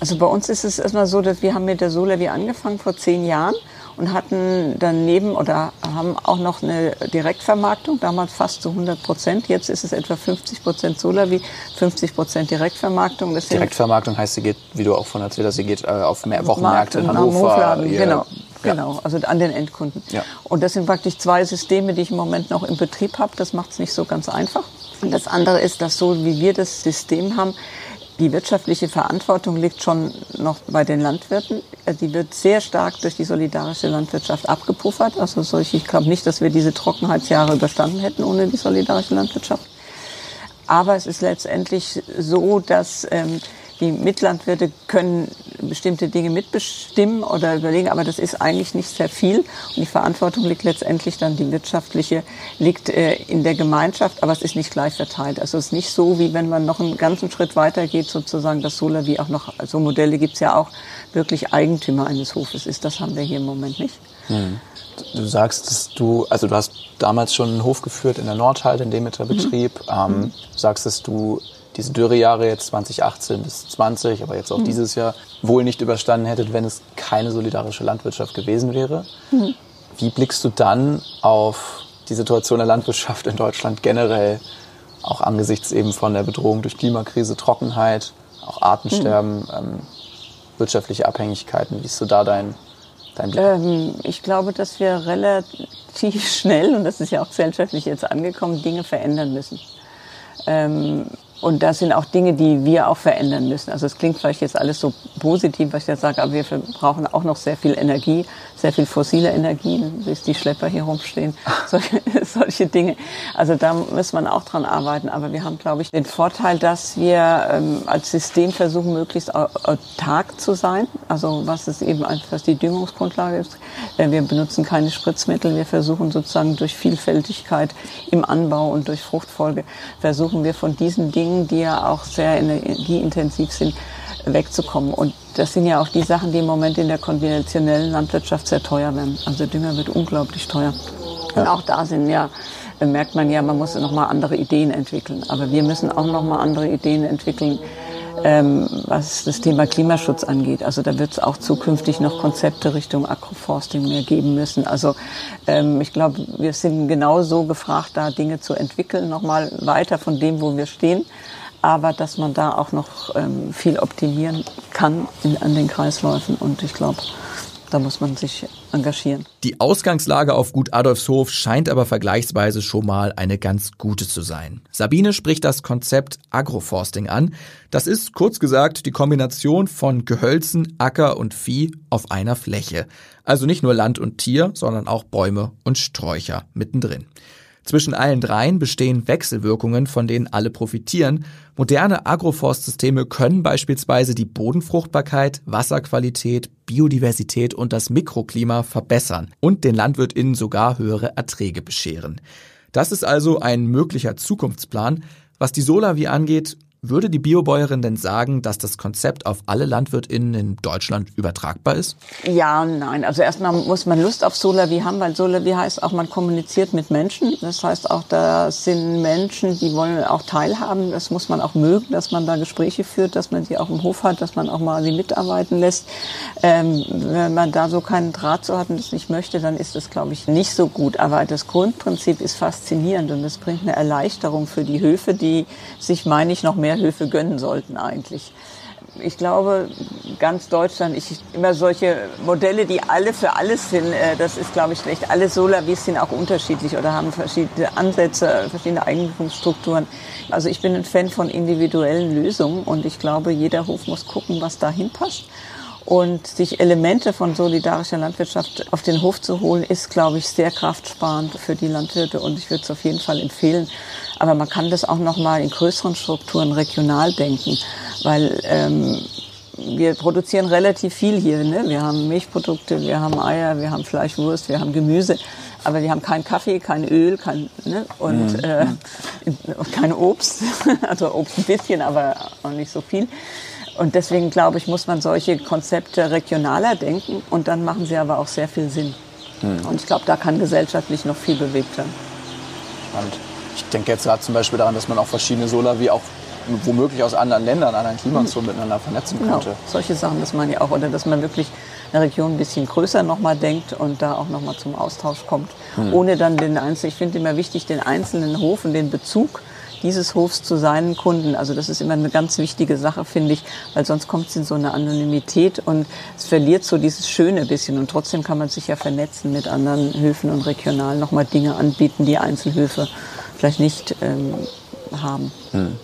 Also bei uns ist es erstmal so, dass wir haben mit der Solavi angefangen vor zehn Jahren und hatten daneben oder haben auch noch eine Direktvermarktung, damals fast zu 100 Prozent. Jetzt ist es etwa 50 Prozent Solavi, 50 Prozent Direktvermarktung. Das Direktvermarktung heißt, sie geht, wie du auch von erzählt hast, sie geht äh, auf mehr Wochenmärkte in Hannover. Hofladen, genau. Ja. Genau, also an den Endkunden. Ja. Und das sind praktisch zwei Systeme, die ich im Moment noch im Betrieb habe. Das macht es nicht so ganz einfach. Und das andere ist, dass so wie wir das System haben, die wirtschaftliche Verantwortung liegt schon noch bei den Landwirten. Äh, die wird sehr stark durch die solidarische Landwirtschaft abgepuffert. Also solche, ich glaube nicht, dass wir diese Trockenheitsjahre überstanden hätten ohne die solidarische Landwirtschaft. Aber es ist letztendlich so, dass ähm, die Mitlandwirte können bestimmte Dinge mitbestimmen oder überlegen, aber das ist eigentlich nicht sehr viel. Und die Verantwortung liegt letztendlich dann, die wirtschaftliche, liegt äh, in der Gemeinschaft, aber es ist nicht gleich verteilt. Also es ist nicht so, wie wenn man noch einen ganzen Schritt weiter geht, sozusagen, dass Solar wie auch noch, also Modelle gibt es ja auch, wirklich Eigentümer eines Hofes ist. Das haben wir hier im Moment nicht. Hm. Du sagst, dass du, also du hast damals schon einen Hof geführt in der Nordhalt, in Demeter-Betrieb. Mhm. Ähm, mhm. Du sagst, dass du diese Dürrejahre jetzt 2018 bis 20, aber jetzt auch mhm. dieses Jahr wohl nicht überstanden hättet, wenn es keine solidarische Landwirtschaft gewesen wäre. Mhm. Wie blickst du dann auf die Situation der Landwirtschaft in Deutschland generell, auch angesichts eben von der Bedrohung durch Klimakrise, Trockenheit, auch Artensterben, mhm. ähm, wirtschaftliche Abhängigkeiten? Wie ist so da dein, dein Blick? Ähm, ich glaube, dass wir relativ [LAUGHS] schnell, und das ist ja auch gesellschaftlich jetzt angekommen, Dinge verändern müssen. Ähm, und das sind auch Dinge, die wir auch verändern müssen. Also es klingt vielleicht jetzt alles so positiv, was ich jetzt sage, aber wir brauchen auch noch sehr viel Energie, sehr viel fossile Energie, bis die Schlepper hier rumstehen, [LAUGHS] solche, solche Dinge. Also da muss man auch dran arbeiten. Aber wir haben, glaube ich, den Vorteil, dass wir ähm, als System versuchen, möglichst autark zu sein. Also was es eben einfach die Düngungsgrundlage ist. Wir benutzen keine Spritzmittel. Wir versuchen sozusagen durch Vielfältigkeit im Anbau und durch Fruchtfolge versuchen wir von diesen Dingen Dingen, die ja auch sehr energieintensiv sind, wegzukommen. Und das sind ja auch die Sachen, die im Moment in der konventionellen Landwirtschaft sehr teuer werden. Also Dünger wird unglaublich teuer. Und auch da sind ja merkt man ja, man muss noch mal andere Ideen entwickeln. Aber wir müssen auch noch mal andere Ideen entwickeln, ähm, was das Thema Klimaschutz angeht. Also da wird es auch zukünftig noch Konzepte Richtung Agroforsting mehr geben müssen. Also ähm, ich glaube, wir sind genauso gefragt, da Dinge zu entwickeln, nochmal weiter von dem, wo wir stehen. Aber dass man da auch noch ähm, viel optimieren kann in, an den Kreisläufen. Und ich glaube, da muss man sich engagieren. Die Ausgangslage auf Gut Adolfshof scheint aber vergleichsweise schon mal eine ganz gute zu sein. Sabine spricht das Konzept Agroforsting an. Das ist kurz gesagt die Kombination von Gehölzen, Acker und Vieh auf einer Fläche. Also nicht nur Land und Tier, sondern auch Bäume und Sträucher mittendrin. Zwischen allen dreien bestehen Wechselwirkungen, von denen alle profitieren. Moderne Agroforstsysteme können beispielsweise die Bodenfruchtbarkeit, Wasserqualität, Biodiversität und das Mikroklima verbessern und den LandwirtInnen sogar höhere Erträge bescheren. Das ist also ein möglicher Zukunftsplan. Was die Solavi angeht, würde die Biobäuerin denn sagen, dass das Konzept auf alle LandwirtInnen in Deutschland übertragbar ist? Ja und nein. Also erstmal muss man Lust auf Solavi haben, weil Solavi heißt auch, man kommuniziert mit Menschen. Das heißt auch, da sind Menschen, die wollen auch teilhaben. Das muss man auch mögen, dass man da Gespräche führt, dass man sie auch im Hof hat, dass man auch mal sie mitarbeiten lässt. Ähm, wenn man da so keinen Draht zu hat und das nicht möchte, dann ist das, glaube ich, nicht so gut. Aber das Grundprinzip ist faszinierend und es bringt eine Erleichterung für die Höfe, die sich, meine ich, noch mehr mehr Höfe gönnen sollten eigentlich. Ich glaube, ganz Deutschland, ich immer solche Modelle, die alle für alles sind, äh, das ist, glaube ich, schlecht. Alle Solavis sind auch unterschiedlich oder haben verschiedene Ansätze, verschiedene Eigentumsstrukturen. Also ich bin ein Fan von individuellen Lösungen und ich glaube, jeder Hof muss gucken, was dahin passt. Und sich Elemente von solidarischer Landwirtschaft auf den Hof zu holen, ist, glaube ich, sehr kraftsparend für die Landwirte. Und ich würde es auf jeden Fall empfehlen. Aber man kann das auch noch mal in größeren Strukturen regional denken, weil ähm, wir produzieren relativ viel hier. Ne? Wir haben Milchprodukte, wir haben Eier, wir haben Fleischwurst, wir haben Gemüse, aber wir haben keinen Kaffee, kein Öl, kein ne? und mhm. äh, kein Obst. [LAUGHS] also Obst ein bisschen, aber auch nicht so viel. Und deswegen glaube ich, muss man solche Konzepte regionaler denken und dann machen sie aber auch sehr viel Sinn. Hm. Und ich glaube, da kann gesellschaftlich noch viel bewegt werden. Spannend. Ich denke jetzt gerade zum Beispiel daran, dass man auch verschiedene Solar wie auch womöglich aus anderen Ländern, anderen Klimazonen miteinander vernetzen genau. könnte. Solche Sachen, das meine ich auch. Oder dass man wirklich eine Region ein bisschen größer nochmal denkt und da auch nochmal zum Austausch kommt. Hm. Ohne dann den Einzelnen, ich finde immer wichtig, den einzelnen Hof und den Bezug dieses Hofs zu seinen Kunden. Also das ist immer eine ganz wichtige Sache, finde ich, weil sonst kommt es in so eine Anonymität und es verliert so dieses Schöne bisschen. Und trotzdem kann man sich ja vernetzen mit anderen Höfen und regional nochmal Dinge anbieten, die Einzelhöfe vielleicht nicht ähm, haben. Hm.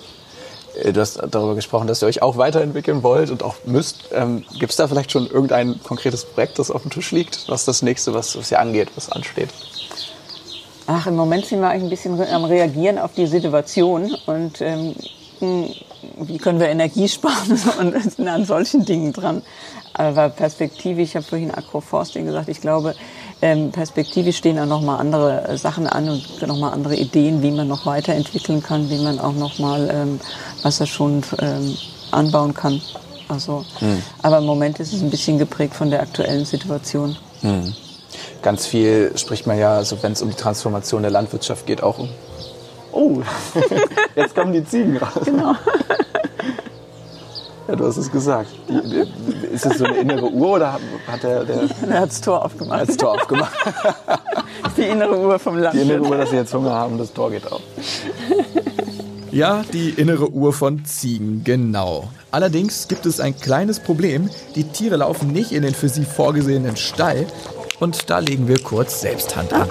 Äh, du hast darüber gesprochen, dass ihr euch auch weiterentwickeln wollt und auch müsst. Ähm, Gibt es da vielleicht schon irgendein konkretes Projekt, das auf dem Tisch liegt? Was ist das nächste, was, was ihr angeht, was ansteht? Ach, im Moment sind wir eigentlich ein bisschen am Reagieren auf die Situation und ähm, wie können wir Energie [LAUGHS] sparen und sind an solchen Dingen dran. Aber perspektivisch, ich habe vorhin Agroforsting gesagt, ich glaube, ähm, perspektivisch stehen auch nochmal andere Sachen an und nochmal andere Ideen, wie man noch weiterentwickeln kann, wie man auch nochmal ähm, schon ähm, anbauen kann. Also, hm. aber im Moment ist es ein bisschen geprägt von der aktuellen Situation. Hm ganz viel spricht man ja, also wenn es um die Transformation der Landwirtschaft geht, auch um. Oh, [LAUGHS] jetzt kommen die Ziegen raus. Genau. Ja, du hast es gesagt. Die, ist das so eine innere Uhr oder hat der... Der, der hat das Tor aufgemacht. Hat das Tor aufgemacht. [LAUGHS] die innere Uhr vom Land. Die innere Uhr, dass sie jetzt Hunger haben, das Tor geht auf. Ja, die innere Uhr von Ziegen, genau. Allerdings gibt es ein kleines Problem. Die Tiere laufen nicht in den für sie vorgesehenen Stall, und da legen wir kurz selbst Hand an.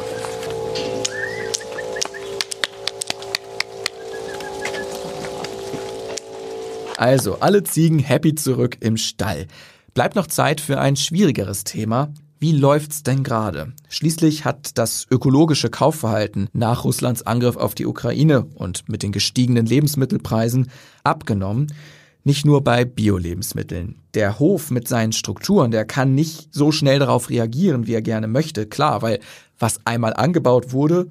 Also, alle Ziegen happy zurück im Stall. Bleibt noch Zeit für ein schwierigeres Thema. Wie läuft's denn gerade? Schließlich hat das ökologische Kaufverhalten nach Russlands Angriff auf die Ukraine und mit den gestiegenen Lebensmittelpreisen abgenommen. Nicht nur bei Bio-Lebensmitteln. Der Hof mit seinen Strukturen, der kann nicht so schnell darauf reagieren, wie er gerne möchte. Klar, weil was einmal angebaut wurde,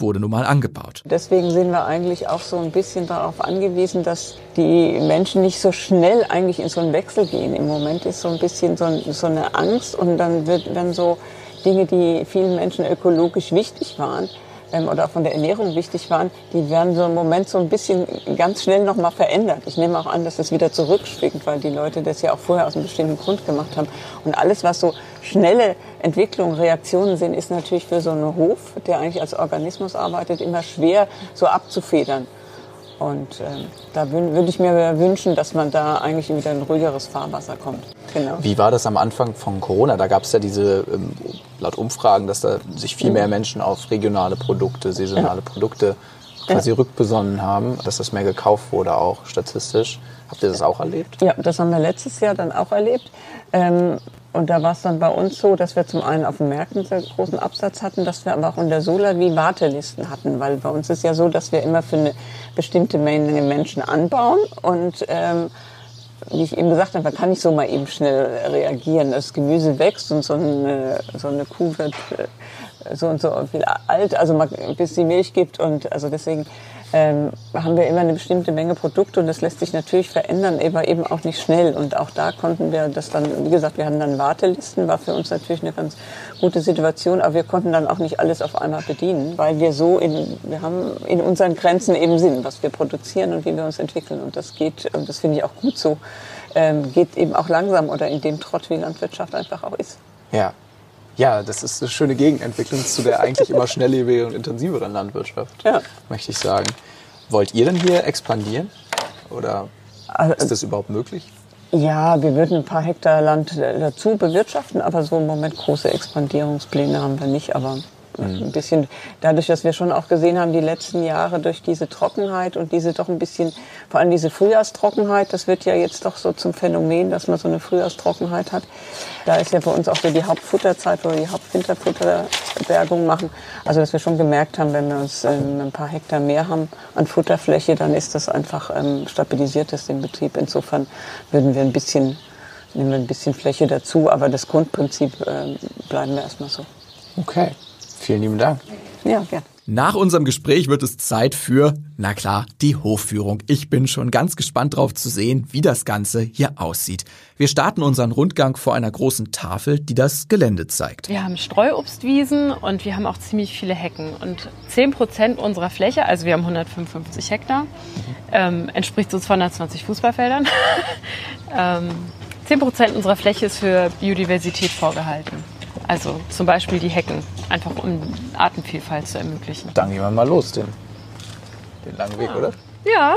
wurde nun mal angebaut. Deswegen sind wir eigentlich auch so ein bisschen darauf angewiesen, dass die Menschen nicht so schnell eigentlich in so einen Wechsel gehen. Im Moment ist so ein bisschen so, so eine Angst und dann wird, werden so Dinge, die vielen Menschen ökologisch wichtig waren, ähm, oder von der Ernährung wichtig waren, die werden so im Moment so ein bisschen ganz schnell nochmal verändert. Ich nehme auch an, dass das wieder zurückschwingt, weil die Leute das ja auch vorher aus einem bestimmten Grund gemacht haben. Und alles, was so schnelle Entwicklungen, Reaktionen sind, ist natürlich für so einen Hof, der eigentlich als Organismus arbeitet, immer schwer so abzufedern. Und ähm, da würde ich mir wünschen, dass man da eigentlich wieder ein ruhigeres Fahrwasser kommt. Genau. Wie war das am Anfang von Corona? Da gab es ja diese, ähm, laut Umfragen, dass da sich viel mehr Menschen auf regionale Produkte, saisonale ja. Produkte quasi ja. rückbesonnen haben, dass das mehr gekauft wurde auch statistisch. Habt ihr das auch erlebt? Ja, das haben wir letztes Jahr dann auch erlebt. Ähm, und da war es dann bei uns so, dass wir zum einen auf den Märkten sehr großen Absatz hatten, dass wir aber auch in der Sola wie Wartelisten hatten, weil bei uns ist ja so, dass wir immer für eine bestimmte Menge Menschen anbauen und ähm, wie ich eben gesagt habe, man kann nicht so mal eben schnell reagieren. Das Gemüse wächst und so eine, so eine Kuh wird äh, so und so viel alt, also bis sie Milch gibt und also deswegen ähm, haben wir immer eine bestimmte Menge Produkte und das lässt sich natürlich verändern, aber eben auch nicht schnell. Und auch da konnten wir das dann, wie gesagt, wir hatten dann Wartelisten, war für uns natürlich eine ganz gute Situation, aber wir konnten dann auch nicht alles auf einmal bedienen, weil wir so in, wir haben in unseren Grenzen eben sind, was wir produzieren und wie wir uns entwickeln. Und das geht, und das finde ich auch gut so, ähm, geht eben auch langsam oder in dem Trott, wie Landwirtschaft einfach auch ist. Ja, ja, das ist eine schöne Gegenentwicklung zu der eigentlich immer schnelllebigeren und intensiveren Landwirtschaft, ja. möchte ich sagen. Wollt ihr denn hier expandieren? Oder also, ist das überhaupt möglich? Ja, wir würden ein paar Hektar Land dazu bewirtschaften, aber so im Moment große Expandierungspläne haben wir nicht. Aber. Ein bisschen dadurch, dass wir schon auch gesehen haben, die letzten Jahre durch diese Trockenheit und diese doch ein bisschen, vor allem diese Frühjahrstrockenheit, das wird ja jetzt doch so zum Phänomen, dass man so eine Frühjahrstrockenheit hat. Da ist ja bei uns auch so die Hauptfutterzeit, wir die Hauptwinterfutterbergung machen. Also, dass wir schon gemerkt haben, wenn wir uns ähm, ein paar Hektar mehr haben an Futterfläche, dann ist das einfach ähm, stabilisiert das den Betrieb. Insofern würden wir ein bisschen, nehmen wir ein bisschen Fläche dazu, aber das Grundprinzip äh, bleiben wir erstmal so. Okay. Vielen lieben Dank. Ja, gerne. Nach unserem Gespräch wird es Zeit für, na klar, die Hofführung. Ich bin schon ganz gespannt drauf zu sehen, wie das Ganze hier aussieht. Wir starten unseren Rundgang vor einer großen Tafel, die das Gelände zeigt. Wir haben Streuobstwiesen und wir haben auch ziemlich viele Hecken. Und 10 Prozent unserer Fläche, also wir haben 155 Hektar, ähm, entspricht so 220 Fußballfeldern. [LAUGHS] ähm, 10 Prozent unserer Fläche ist für Biodiversität vorgehalten. Also zum Beispiel die Hecken, einfach um Artenvielfalt zu ermöglichen. Dann gehen wir mal los, den, den langen Weg, ja. oder? Ja.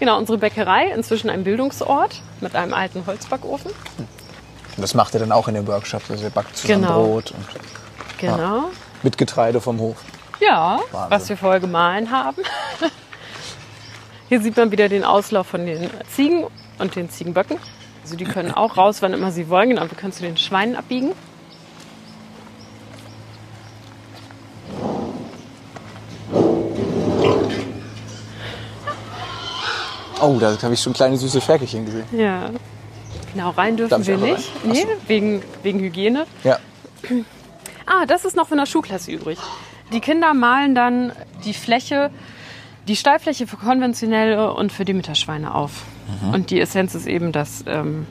Genau, unsere Bäckerei, inzwischen ein Bildungsort mit einem alten Holzbackofen. Und das macht ihr dann auch in den Workshops, also ihr backt zusammen genau. Brot und genau. Ja, mit Getreide vom Hof. Ja, Wahnsinn. was wir vorher gemahlen haben. [LAUGHS] Hier sieht man wieder den Auslauf von den Ziegen und den Ziegenböcken. Also die können auch raus, wann immer sie wollen. Genau, wir können zu den Schweinen abbiegen. Oh, da habe ich schon kleine süße Ferkelchen gesehen. Ja. Genau, rein dürfen wir nicht. Nee, so. wegen, wegen Hygiene. Ja. Ah, das ist noch von der Schulklasse übrig. Die Kinder malen dann die Fläche, die Steilfläche für konventionelle und für die Mitterschweine auf. Mhm. Und die Essenz ist eben, dass ähm,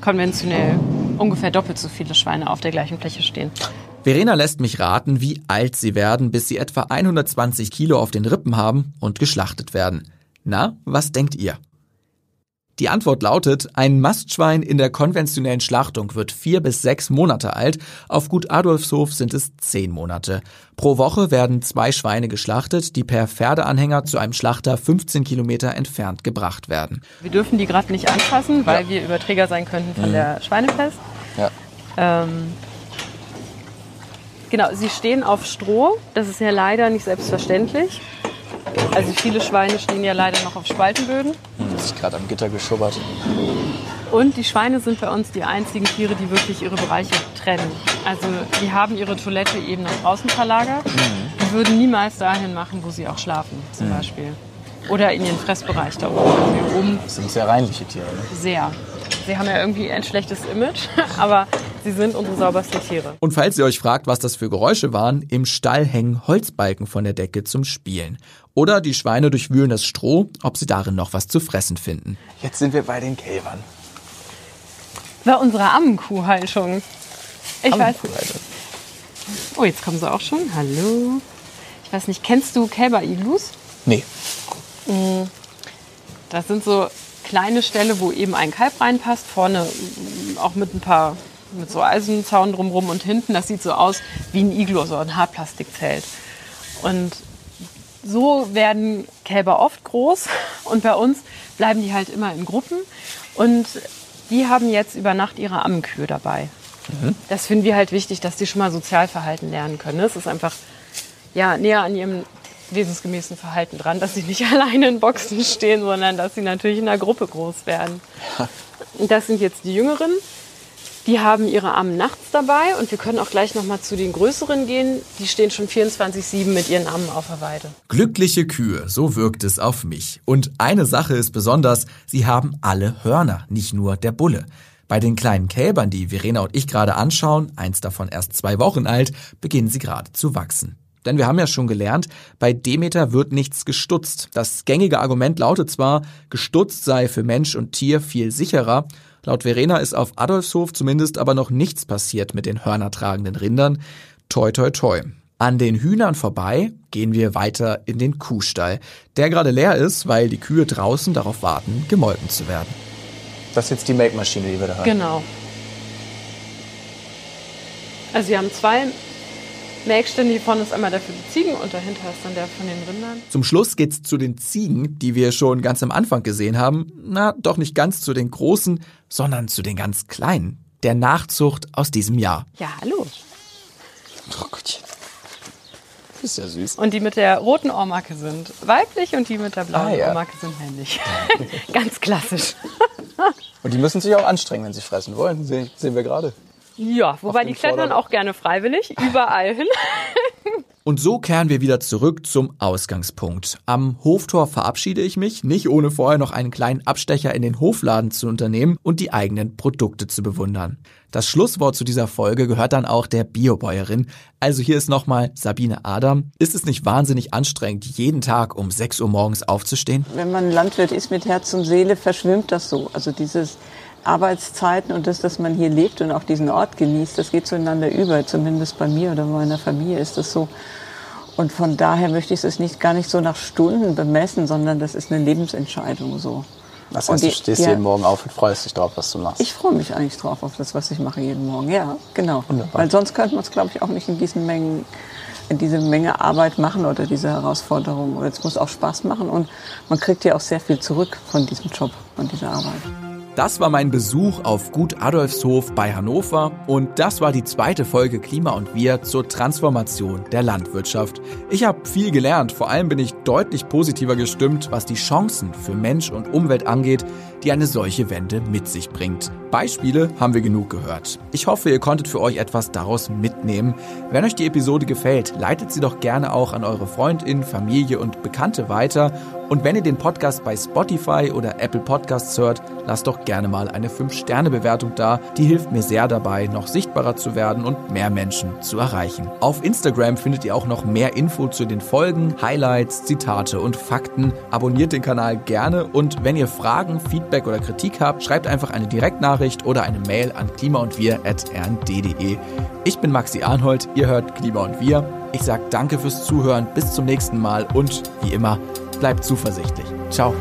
konventionell ungefähr doppelt so viele Schweine auf der gleichen Fläche stehen. Verena lässt mich raten, wie alt sie werden, bis sie etwa 120 Kilo auf den Rippen haben und geschlachtet werden. Na, was denkt ihr? Die Antwort lautet, ein Mastschwein in der konventionellen Schlachtung wird vier bis sechs Monate alt, auf Gut Adolfshof sind es zehn Monate. Pro Woche werden zwei Schweine geschlachtet, die per Pferdeanhänger zu einem Schlachter 15 Kilometer entfernt gebracht werden. Wir dürfen die gerade nicht anfassen, weil ja. wir Überträger sein könnten von mhm. der Schweinepest. Ja. Ähm, genau, sie stehen auf Stroh, das ist ja leider nicht selbstverständlich. Also viele Schweine stehen ja leider noch auf Spaltenböden. Hm, das ist gerade am Gitter geschubbert. Und die Schweine sind bei uns die einzigen Tiere, die wirklich ihre Bereiche trennen. Also die haben ihre Toilette eben nach draußen verlagert. Mhm. Die würden niemals dahin machen, wo sie auch schlafen, zum mhm. Beispiel. Oder in ihren Fressbereich da oben. Das sind sehr reinliche Tiere. Ne? Sehr. Sie haben ja irgendwie ein schlechtes Image, [LAUGHS] aber sie sind unsere saubersten Tiere. Und falls ihr euch fragt, was das für Geräusche waren, im Stall hängen Holzbalken von der Decke zum Spielen. Oder die Schweine durchwühlen das Stroh, ob sie darin noch was zu fressen finden. Jetzt sind wir bei den Kälbern. Bei unserer Ammenkuhhaltung. Ich Ammenkuhhaltung. weiß. Oh, jetzt kommen sie auch schon. Hallo. Ich weiß nicht, kennst du Kälber-Iglus? Nee. Das sind so kleine Ställe, wo eben ein Kalb reinpasst. Vorne auch mit ein paar, mit so Eisenzaun drumrum und hinten. Das sieht so aus wie ein Iglo, so ein Hartplastikzelt. Und so werden Kälber oft groß und bei uns bleiben die halt immer in Gruppen und die haben jetzt über Nacht ihre Ammenkühe dabei. Mhm. Das finden wir halt wichtig, dass die schon mal Sozialverhalten lernen können. Es ist einfach ja, näher an ihrem wesensgemäßen Verhalten dran, dass sie nicht [LAUGHS] alleine in Boxen stehen, sondern dass sie natürlich in einer Gruppe groß werden. Das sind jetzt die Jüngeren. Die haben ihre Armen nachts dabei und wir können auch gleich noch mal zu den größeren gehen. Die stehen schon 24/7 mit ihren Armen auf der Weide. Glückliche Kühe, so wirkt es auf mich. Und eine Sache ist besonders, sie haben alle Hörner, nicht nur der Bulle. Bei den kleinen Kälbern, die Verena und ich gerade anschauen, eins davon erst zwei Wochen alt, beginnen sie gerade zu wachsen. Denn wir haben ja schon gelernt, bei Demeter wird nichts gestutzt. Das gängige Argument lautet zwar, gestutzt sei für Mensch und Tier viel sicherer. Laut Verena ist auf Adolfshof zumindest aber noch nichts passiert mit den hörnertragenden Rindern. Toi, toi, toi. An den Hühnern vorbei gehen wir weiter in den Kuhstall, der gerade leer ist, weil die Kühe draußen darauf warten, gemolken zu werden. Das ist jetzt die Melkmaschine, die wir da haben. Genau. Also wir haben zwei Hier vorne ist einmal der für die Ziegen und dahinter ist dann der von den Rindern. Zum Schluss geht's zu den Ziegen, die wir schon ganz am Anfang gesehen haben. Na, doch nicht ganz zu den großen, sondern zu den ganz kleinen. Der Nachzucht aus diesem Jahr. Ja, hallo. Oh Gottchen. Ist ja süß. Und die mit der roten Ohrmarke sind weiblich und die mit der blauen Ah, ja. Ohrmarke sind männlich. [LAUGHS] Ganz klassisch. Und die müssen sich auch anstrengen, wenn sie fressen wollen. Sehen wir gerade. Ja, wobei die klettern Vorder- auch gerne freiwillig [LAUGHS] überall hin. Und so kehren wir wieder zurück zum Ausgangspunkt. Am Hoftor verabschiede ich mich, nicht ohne vorher noch einen kleinen Abstecher in den Hofladen zu unternehmen und die eigenen Produkte zu bewundern. Das Schlusswort zu dieser Folge gehört dann auch der Biobäuerin. Also hier ist nochmal Sabine Adam. Ist es nicht wahnsinnig anstrengend, jeden Tag um 6 Uhr morgens aufzustehen? Wenn man Landwirt ist mit Herz und Seele, verschwimmt das so. Also dieses Arbeitszeiten und das, dass man hier lebt und auch diesen Ort genießt, das geht zueinander über. Zumindest bei mir oder bei meiner Familie ist das so. Und von daher möchte ich es nicht gar nicht so nach Stunden bemessen, sondern das ist eine Lebensentscheidung so. Das Und heißt, du die- stehst ja. jeden Morgen auf und freust dich drauf, was du machst. Ich freue mich eigentlich drauf auf das, was ich mache jeden Morgen. Ja, genau. Wunderbar. Weil sonst könnte man es, glaube ich, auch nicht in diesen Mengen, in diese Menge Arbeit machen oder diese Herausforderung. Oder es muss auch Spaß machen und man kriegt ja auch sehr viel zurück von diesem Job und dieser Arbeit. Das war mein Besuch auf Gut Adolfshof bei Hannover und das war die zweite Folge Klima und Wir zur Transformation der Landwirtschaft. Ich habe viel gelernt, vor allem bin ich deutlich positiver gestimmt, was die Chancen für Mensch und Umwelt angeht, die eine solche Wende mit sich bringt. Beispiele haben wir genug gehört. Ich hoffe, ihr konntet für euch etwas daraus mitnehmen. Wenn euch die Episode gefällt, leitet sie doch gerne auch an eure Freundinnen, Familie und Bekannte weiter. Und wenn ihr den Podcast bei Spotify oder Apple Podcasts hört, lasst doch gerne mal eine 5-Sterne-Bewertung da. Die hilft mir sehr dabei, noch sichtbarer zu werden und mehr Menschen zu erreichen. Auf Instagram findet ihr auch noch mehr Info zu den Folgen, Highlights, Zitate und Fakten. Abonniert den Kanal gerne und wenn ihr Fragen, Feedback oder Kritik habt, schreibt einfach eine Direktnachricht oder eine Mail an klimaundwir.rnd.de. Ich bin Maxi Arnhold, ihr hört Klima und Wir. Ich sage danke fürs Zuhören, bis zum nächsten Mal und wie immer, bleibt zuversichtlich. Ciao.